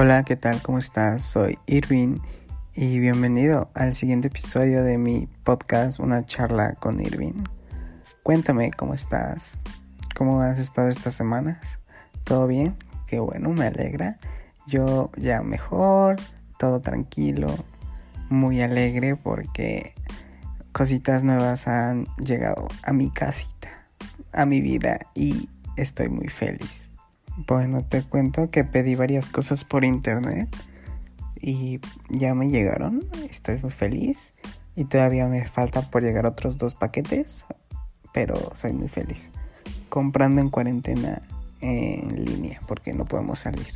Hola, ¿qué tal? ¿Cómo estás? Soy Irving y bienvenido al siguiente episodio de mi podcast, una charla con Irving. Cuéntame cómo estás, cómo has estado estas semanas, ¿todo bien? Qué bueno, me alegra. Yo ya mejor, todo tranquilo, muy alegre porque cositas nuevas han llegado a mi casita, a mi vida y estoy muy feliz. Bueno, te cuento que pedí varias cosas por internet y ya me llegaron. Estoy muy feliz y todavía me falta por llegar otros dos paquetes, pero soy muy feliz. Comprando en cuarentena en línea porque no podemos salir.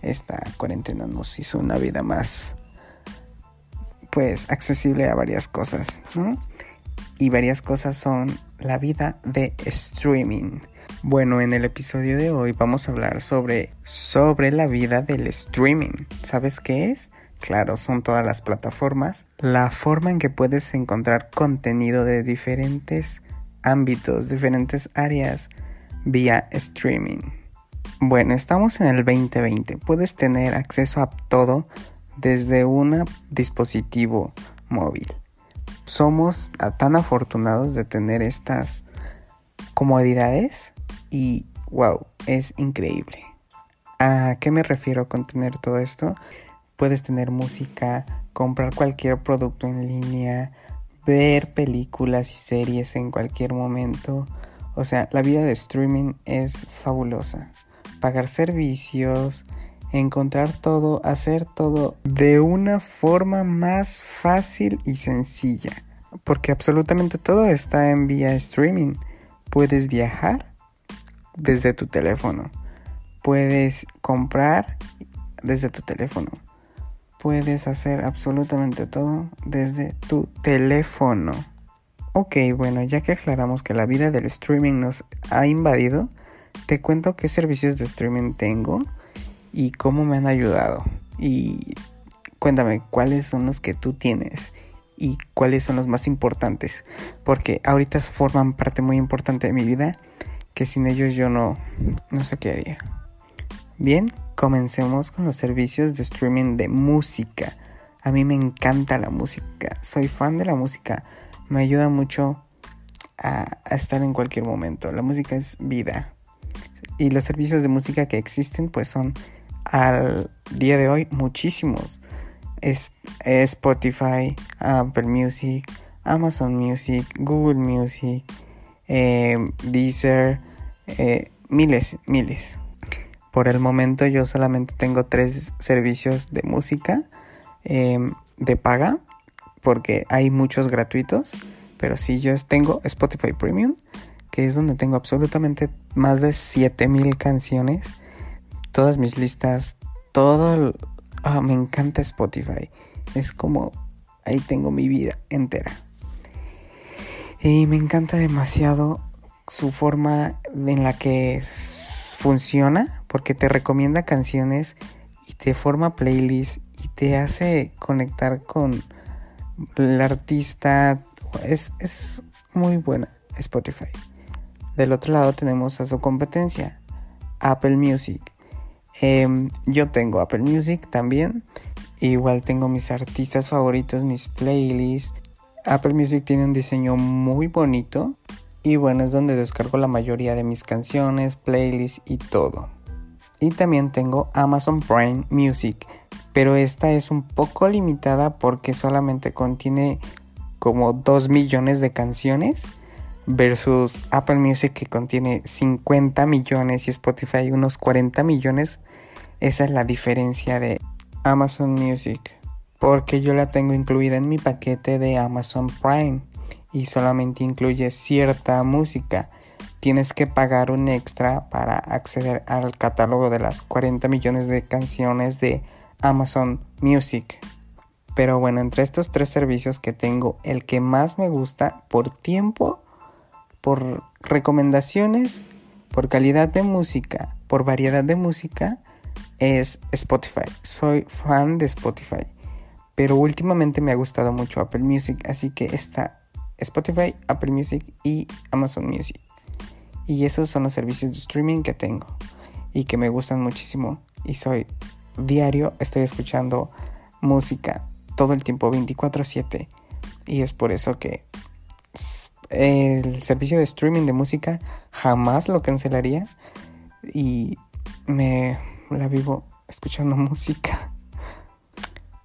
Esta cuarentena nos hizo una vida más pues accesible a varias cosas, ¿no? Y varias cosas son la vida de streaming. Bueno, en el episodio de hoy vamos a hablar sobre, sobre la vida del streaming. ¿Sabes qué es? Claro, son todas las plataformas. La forma en que puedes encontrar contenido de diferentes ámbitos, diferentes áreas vía streaming. Bueno, estamos en el 2020. Puedes tener acceso a todo desde un dispositivo móvil. Somos tan afortunados de tener estas comodidades y wow, es increíble. ¿A qué me refiero con tener todo esto? Puedes tener música, comprar cualquier producto en línea, ver películas y series en cualquier momento. O sea, la vida de streaming es fabulosa. Pagar servicios, encontrar todo, hacer todo de una forma más fácil y sencilla. Porque absolutamente todo está en vía streaming. Puedes viajar, desde tu teléfono. Puedes comprar desde tu teléfono. Puedes hacer absolutamente todo desde tu teléfono. Ok, bueno, ya que aclaramos que la vida del streaming nos ha invadido, te cuento qué servicios de streaming tengo y cómo me han ayudado. Y cuéntame cuáles son los que tú tienes y cuáles son los más importantes, porque ahorita forman parte muy importante de mi vida que sin ellos yo no, no sé qué haría. Bien, comencemos con los servicios de streaming de música. A mí me encanta la música, soy fan de la música, me ayuda mucho a, estar en cualquier momento. La música es vida. Y los servicios de música que existen pues son al día de hoy muchísimos. Es, Spotify, Apple Music, Amazon Music, Google Music, eh, Deezer, eh, miles, miles. Por el momento yo solamente tengo tres servicios de música em, de paga, porque hay muchos gratuitos, pero sí yo tengo Spotify Premium, que es donde tengo absolutamente más de 7000 canciones, todas mis listas, todo... Ah, me encanta Spotify. Es como ahí tengo mi vida entera. Y me encanta demasiado su forma en la que funciona, porque te recomienda canciones y te forma playlists y te hace conectar con el artista. Es, es muy buena Spotify. Del otro lado tenemos a su competencia, Apple Music. Em, yo tengo Apple Music también. Igual tengo mis artistas favoritos, mis playlists. Apple Music tiene un diseño muy bonito y bueno, es donde descargo la mayoría de mis canciones, playlists y todo. Y también tengo Amazon Prime Music, pero esta es un poco limitada porque solamente contiene como 2 millones de canciones versus Apple Music que contiene 50 millones y Spotify unos 40 millones. Esa es la diferencia de Amazon Music porque yo la tengo incluida en mi paquete de Amazon Prime y solamente incluye cierta música. Tienes que pagar un extra para acceder al catálogo de las 40 millones de canciones de Amazon Music. Pero bueno, entre estos tres servicios que tengo, el que más me gusta por tiempo, por recomendaciones, por calidad de música, por variedad de música, es Spotify. Soy fan de Spotify. Pero últimamente me ha gustado mucho Apple Music, así que esta Spotify, Apple Music y Amazon Music. Y esos son los servicios de streaming que tengo y que me gustan muchísimo y soy diario estoy escuchando música todo el tiempo, 24/7. Y es por eso que el servicio de streaming de música jamás lo cancelaría. Y me la vivo escuchando música.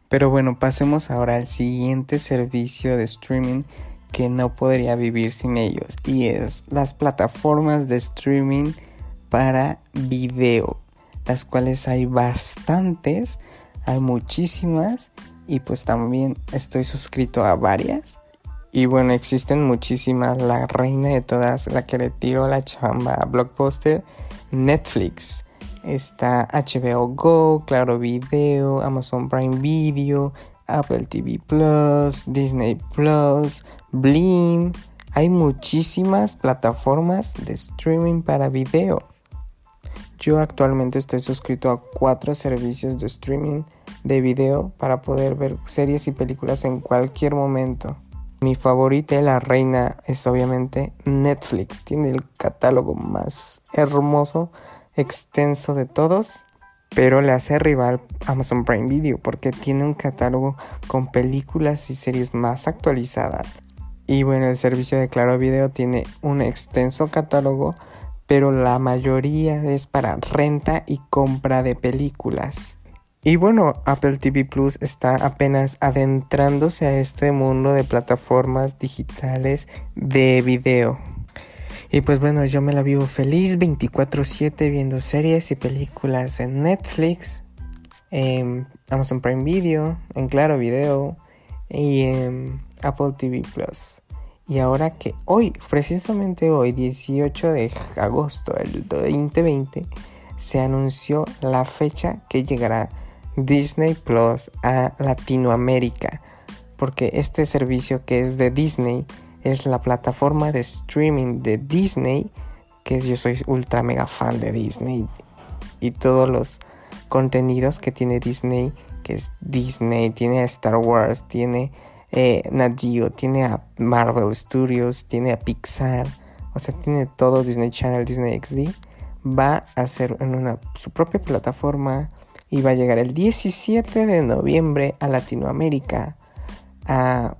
Pero bueno, pasemos ahora al siguiente servicio de streaming que no podría vivir sin ellos. Y es las plataformas de streaming para video. Las cuales hay bastantes. Hay muchísimas. Y pues también estoy suscrito a varias. Y bueno, existen muchísimas. La reina de todas, la que le tiró la chamba Blockbuster, Netflix. Está HBO Go, Claro Video, Amazon Prime Video, Apple TV Plus, Disney Plus, Blim. Hay muchísimas plataformas de streaming para video. Yo actualmente estoy suscrito a cuatro servicios de streaming de video para poder ver series y películas en cualquier momento. Mi favorita la reina es obviamente Netflix. Tiene el catálogo más hermoso, extenso de todos, pero le hace rival Amazon Prime Video porque tiene un catálogo con películas y series más actualizadas. Y bueno, el servicio de Claro Video tiene un extenso catálogo, pero la mayoría es para renta y compra de películas. Y bueno, Apple TV Plus está apenas adentrándose a este mundo de plataformas digitales de video. Y pues bueno, yo me la vivo feliz 24/7 viendo series y películas en Netflix, en Amazon Prime Video, en Claro Video y en Apple TV Plus. Y ahora que hoy, precisamente hoy, 18 de agosto del 2020, se anunció la fecha que llegará Disney Plus a Latinoamérica, porque este servicio que es de Disney es la plataforma de streaming de Disney, que yo soy ultra mega fan de Disney y todos los contenidos que tiene Disney, que es Disney, tiene a Star Wars, tiene eh, Nat tiene a Marvel Studios, tiene a Pixar, o sea, tiene todo Disney Channel, Disney XD, va a ser en una, su propia plataforma y va a llegar el 17 de noviembre a Latinoamérica. Ah,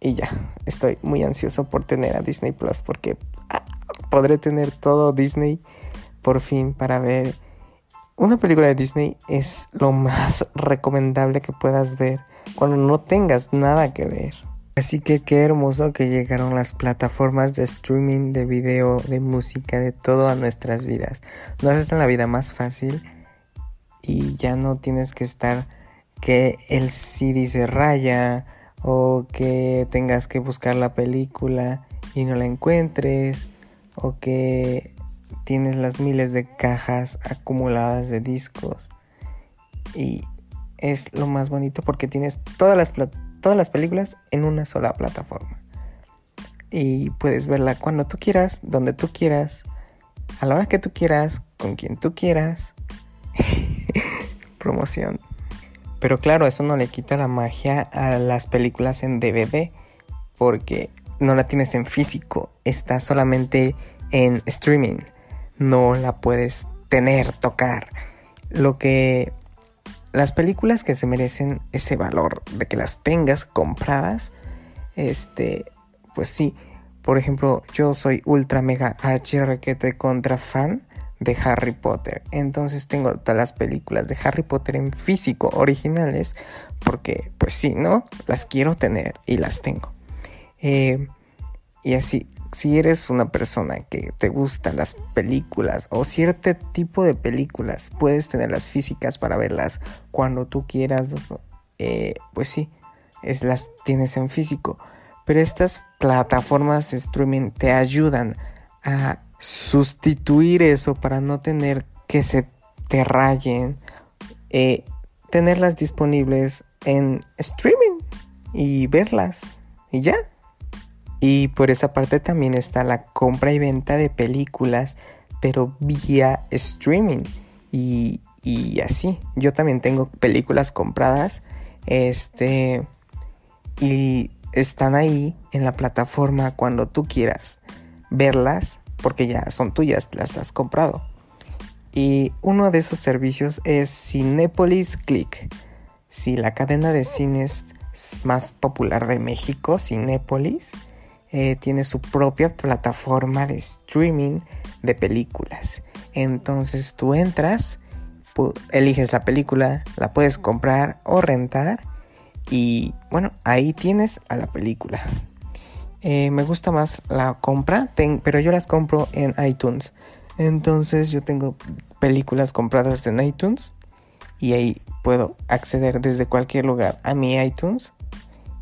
y ya, estoy muy ansioso por tener a Disney Plus porque ah, podré tener todo Disney por fin para ver. Una película de Disney es lo más recomendable que puedas ver cuando no tengas nada que ver. Así que qué hermoso que llegaron las plataformas de streaming, de video, de música, de todo a nuestras vidas. Nos hacen la vida más fácil y ya no tienes que estar que el CD se raya o que tengas que buscar la película y no la encuentres o que tienes las miles de cajas acumuladas de discos. Y es lo más bonito porque tienes todas las, todas las películas en una sola plataforma. Y puedes verla cuando tú quieras, donde tú quieras, a la hora que tú quieras, con quien tú quieras promoción. Pero claro, eso no le quita la magia a las películas en DVD porque no la tienes en físico, está solamente en streaming. No la puedes tener, tocar. Lo que las películas que se merecen ese valor de que las tengas compradas, este, pues sí. Por ejemplo, yo soy ultra mega archi requete contra fan de Harry Potter. Entonces tengo todas las películas de Harry Potter en físico originales porque pues sí, ¿no? Las quiero tener y las tengo. Eh, y así, si eres una persona que te gustan las películas o cierto tipo de películas, puedes tenerlas físicas para verlas cuando tú quieras. Eh, pues sí, es, las tienes en físico. Pero estas plataformas de streaming te ayudan a sustituir eso para no tener que se te rayen, eh, tenerlas disponibles en streaming y verlas y ya. Y por esa parte también está la compra y venta de películas, pero vía streaming. Y, y así. Yo también tengo películas compradas. Este. Y están ahí en la plataforma cuando tú quieras verlas porque ya son tuyas, las has comprado. Y uno de esos servicios es Cinepolis Click. Si la cadena de cines más popular de México, Cinepolis, eh, tiene su propia plataforma de streaming de películas. Entonces tú entras, eliges la película, la puedes comprar o rentar y bueno, ahí tienes a la película. Eh, me gusta más la compra, pero yo las compro en iTunes. Entonces yo tengo películas compradas en iTunes y ahí puedo acceder desde cualquier lugar a mi iTunes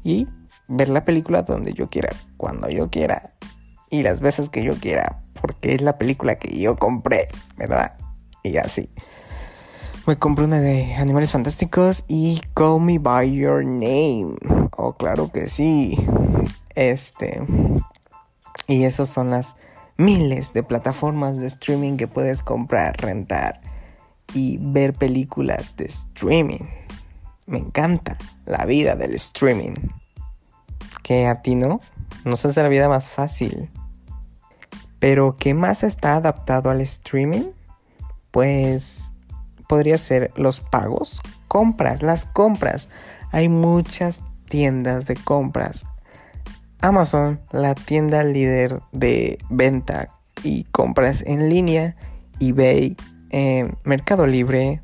y ver la película donde yo quiera, cuando yo quiera y las veces que yo quiera, porque es la película que yo compré, ¿verdad? Y así. Me compré una de Animales Fantásticos y Call Me By Your Name. Oh, claro que sí. Este. Y esas son las miles de plataformas de streaming que puedes comprar, rentar y ver películas de streaming. Me encanta la vida del streaming. Que a ti no nos hace la vida más fácil. Pero ¿qué más está adaptado al streaming? Pues podría ser los pagos, compras, las compras. Hay muchas tiendas de compras. Amazon, la tienda líder de venta y compras en línea, eBay, eh, Mercado Libre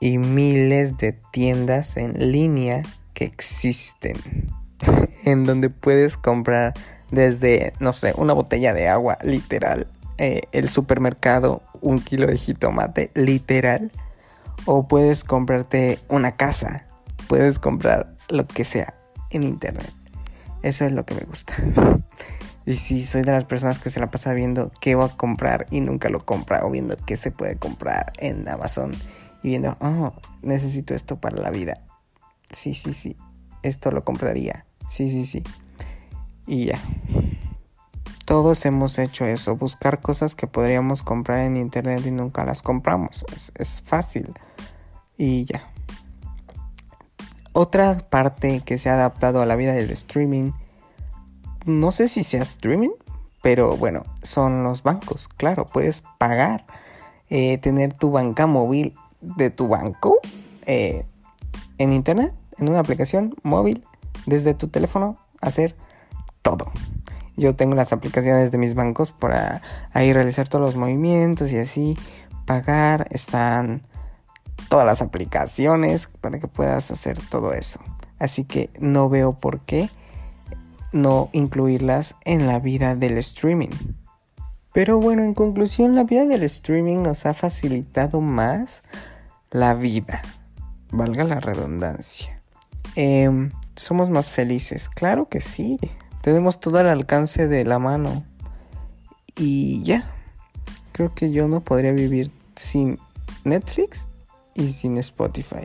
y miles de tiendas en línea que existen en donde puedes comprar desde, no sé, una botella de agua, literal, eh, el supermercado, un kilo de jitomate, literal, o puedes comprarte una casa, puedes comprar lo que sea en internet. Eso es lo que me gusta. Y si soy de las personas que se la pasa viendo qué va a comprar y nunca lo compra, o viendo qué se puede comprar en Amazon y viendo, oh, necesito esto para la vida. Sí, sí, sí, esto lo compraría. Sí, sí, sí. Y ya. Todos hemos hecho eso, buscar cosas que podríamos comprar en internet y nunca las compramos. Es, es fácil. Y ya. Otra parte que se ha adaptado a la vida del streaming no sé si sea streaming, pero bueno, son los bancos. Claro, puedes pagar, eh, tener tu banca móvil de tu banco eh, en internet, en una aplicación móvil, desde tu teléfono, hacer todo. Yo tengo las aplicaciones de mis bancos para ahí realizar todos los movimientos y así pagar. Están todas las aplicaciones para que puedas hacer todo eso. Así que no veo por qué no incluirlas en la vida del streaming. Pero bueno, en conclusión, la vida del streaming nos ha facilitado más la vida, valga la redundancia. Em, somos más felices, claro que sí. Tenemos todo al alcance de la mano. Y ya, creo que yo no podría vivir sin Netflix y sin Spotify.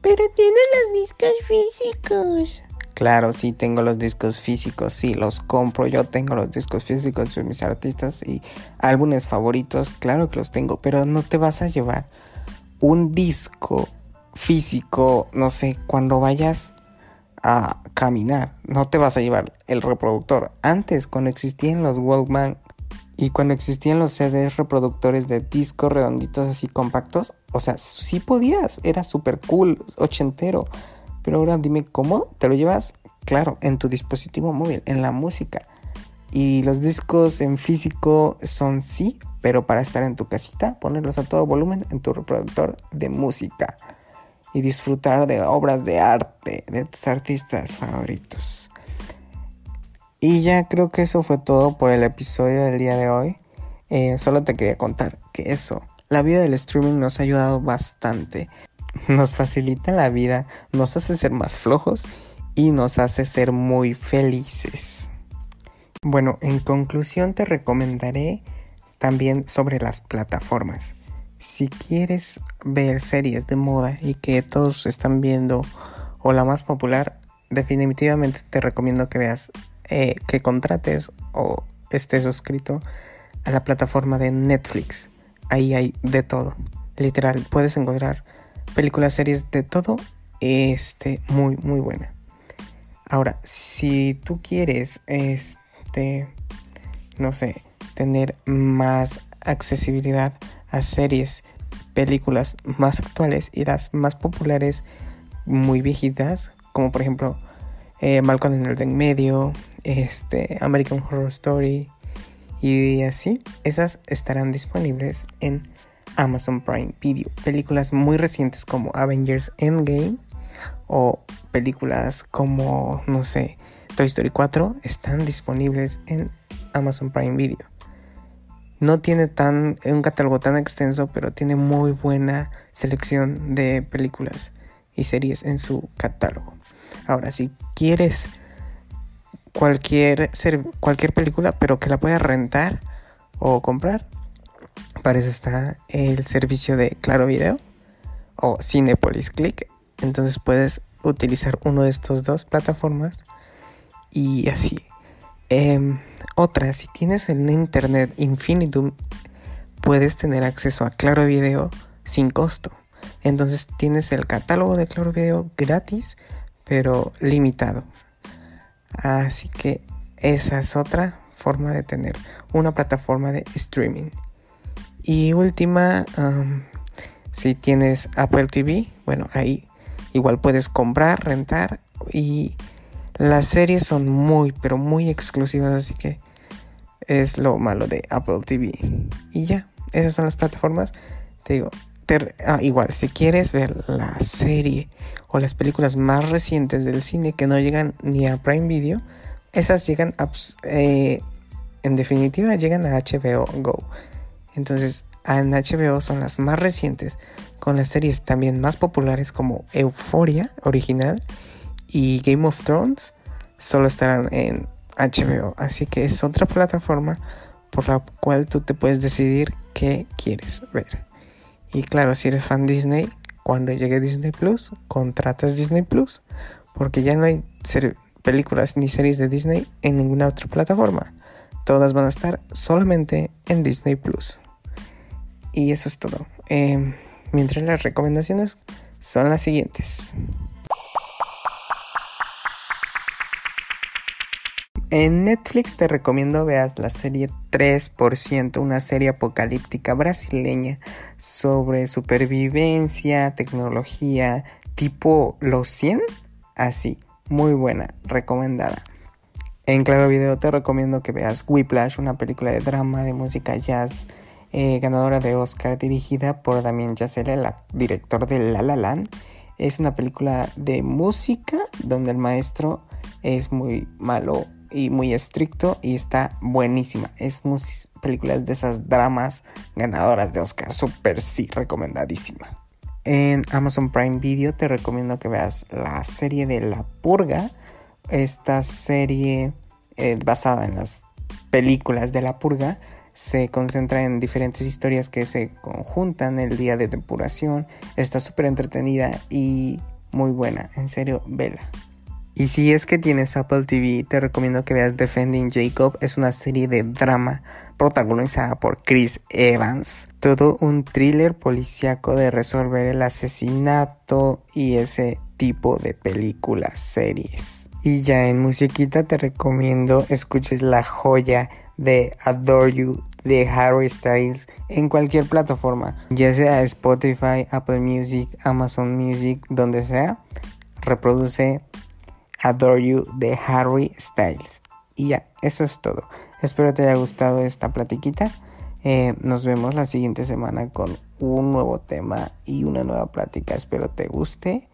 Pero tiene los discos físicos. Claro, sí tengo los discos físicos, sí los compro. Yo tengo los discos físicos de mis artistas y álbumes favoritos, claro que los tengo, pero no te vas a llevar un disco físico, no sé, cuando vayas a caminar, no te vas a llevar el reproductor. Antes, cuando existían los Walkman y cuando existían los CDs reproductores de discos redonditos así compactos, o sea, sí podías, era súper cool, ochentero. Pero ahora dime cómo te lo llevas, claro, en tu dispositivo móvil, en la música. Y los discos en físico son sí, pero para estar en tu casita, ponerlos a todo volumen en tu reproductor de música y disfrutar de obras de arte de tus artistas favoritos. Y ya creo que eso fue todo por el episodio del día de hoy. Eh, solo te quería contar que eso, la vida del streaming nos ha ayudado bastante nos facilita la vida, nos hace ser más flojos y nos hace ser muy felices. Bueno, en conclusión te recomendaré también sobre las plataformas. Si quieres ver series de moda y que todos están viendo o la más popular, definitivamente te recomiendo que veas, eh, que contrates o estés suscrito a la plataforma de Netflix. Ahí hay de todo. Literal, puedes encontrar películas, series, de todo, este, muy, muy buena. Ahora, si tú quieres, este, no sé, tener más accesibilidad a series, películas más actuales y las más populares, muy viejitas, como por ejemplo eh, Malcolm en el en medio, este, American Horror Story y así, esas estarán disponibles en Amazon Prime Video. Películas muy recientes como Avengers Endgame o películas como, no sé, Toy Story 4 están disponibles en Amazon Prime Video. No tiene tan, un catálogo tan extenso, pero tiene muy buena selección de películas y series en su catálogo. Ahora, si quieres cualquier, cualquier película, pero que la puedas rentar o comprar, para eso está el servicio de Claro Video o Cinepolis Click. Entonces puedes utilizar uno de estos dos plataformas y así. Em, otra, si tienes en internet infinitum, puedes tener acceso a Claro Video sin costo. Entonces tienes el catálogo de Claro Video gratis, pero limitado. Así que esa es otra forma de tener una plataforma de streaming. Y última, si tienes Apple TV, bueno, ahí igual puedes comprar, rentar y las series son muy, pero muy exclusivas, así que es lo malo de Apple TV. Y ya, esas son las plataformas. Te digo, ah, igual, si quieres ver la serie o las películas más recientes del cine que no llegan ni a Prime Video, esas llegan a, eh, en definitiva llegan a HBO Go. Entonces, en HBO son las más recientes, con las series también más populares como Euphoria original y Game of Thrones, solo estarán en HBO. Así que es otra plataforma por la cual tú te puedes decidir qué quieres ver. Y claro, si eres fan Disney, cuando llegue Disney Plus, contratas Disney Plus, porque ya no hay películas ni series de Disney en ninguna otra plataforma. Todas van a estar solamente en Disney Plus. Y eso es todo. Em, mientras las recomendaciones son las siguientes. En Netflix te recomiendo veas la serie 3%, una serie apocalíptica brasileña sobre supervivencia, tecnología, tipo Los 100, así, muy buena, recomendada. En Claro Video te recomiendo que veas Whiplash, una película de drama de música jazz eh, ganadora de Oscar dirigida por Damien Chazelle, el director de La La Land. Es una película de música donde el maestro es muy malo y muy estricto y está buenísima. Es películas de esas dramas ganadoras de Oscar. Súper sí, recomendadísima. En Amazon Prime Video te recomiendo que veas la serie de La Purga esta serie eh, basada en las películas de la purga se concentra en diferentes historias que se conjuntan el día de depuración. Está súper entretenida y muy buena. En serio, vela. Y si es que tienes Apple TV, te recomiendo que veas Defending Jacob. Es una serie de drama protagonizada por Chris Evans. Todo un thriller policíaco de resolver el asesinato y ese tipo de películas, series. Y ya en musiquita te recomiendo escuches la joya de Adore You de Harry Styles en cualquier plataforma, ya sea Spotify, Apple Music, Amazon Music, donde sea, reproduce Adore You de Harry Styles. Y ya, eso es todo. Espero te haya gustado esta platiquita. Eh, nos vemos la siguiente semana con un nuevo tema y una nueva plática. Espero te guste.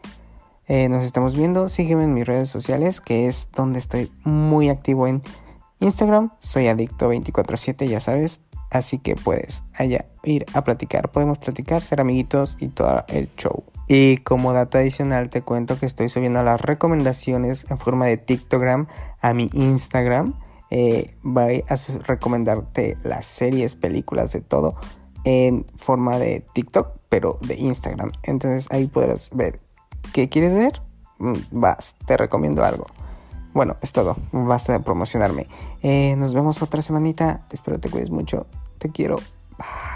Eh, nos estamos viendo. Sígueme en mis redes sociales, que es donde estoy muy activo en Instagram. Soy adicto247, ya sabes. Así que puedes allá ir a platicar. Podemos platicar, ser amiguitos y todo el show. Y como dato adicional te cuento que estoy subiendo las recomendaciones en forma de TikTogram a mi Instagram. Eh, voy a recomendarte las series, películas, de todo en forma de TikTok, pero de Instagram. Entonces ahí podrás ver ¿Qué quieres ver? Mm, vas, te recomiendo algo. Bueno, es todo. Basta de promocionarme. Eh, nos vemos otra semanita. Espero te cuides mucho. Te quiero. Bye.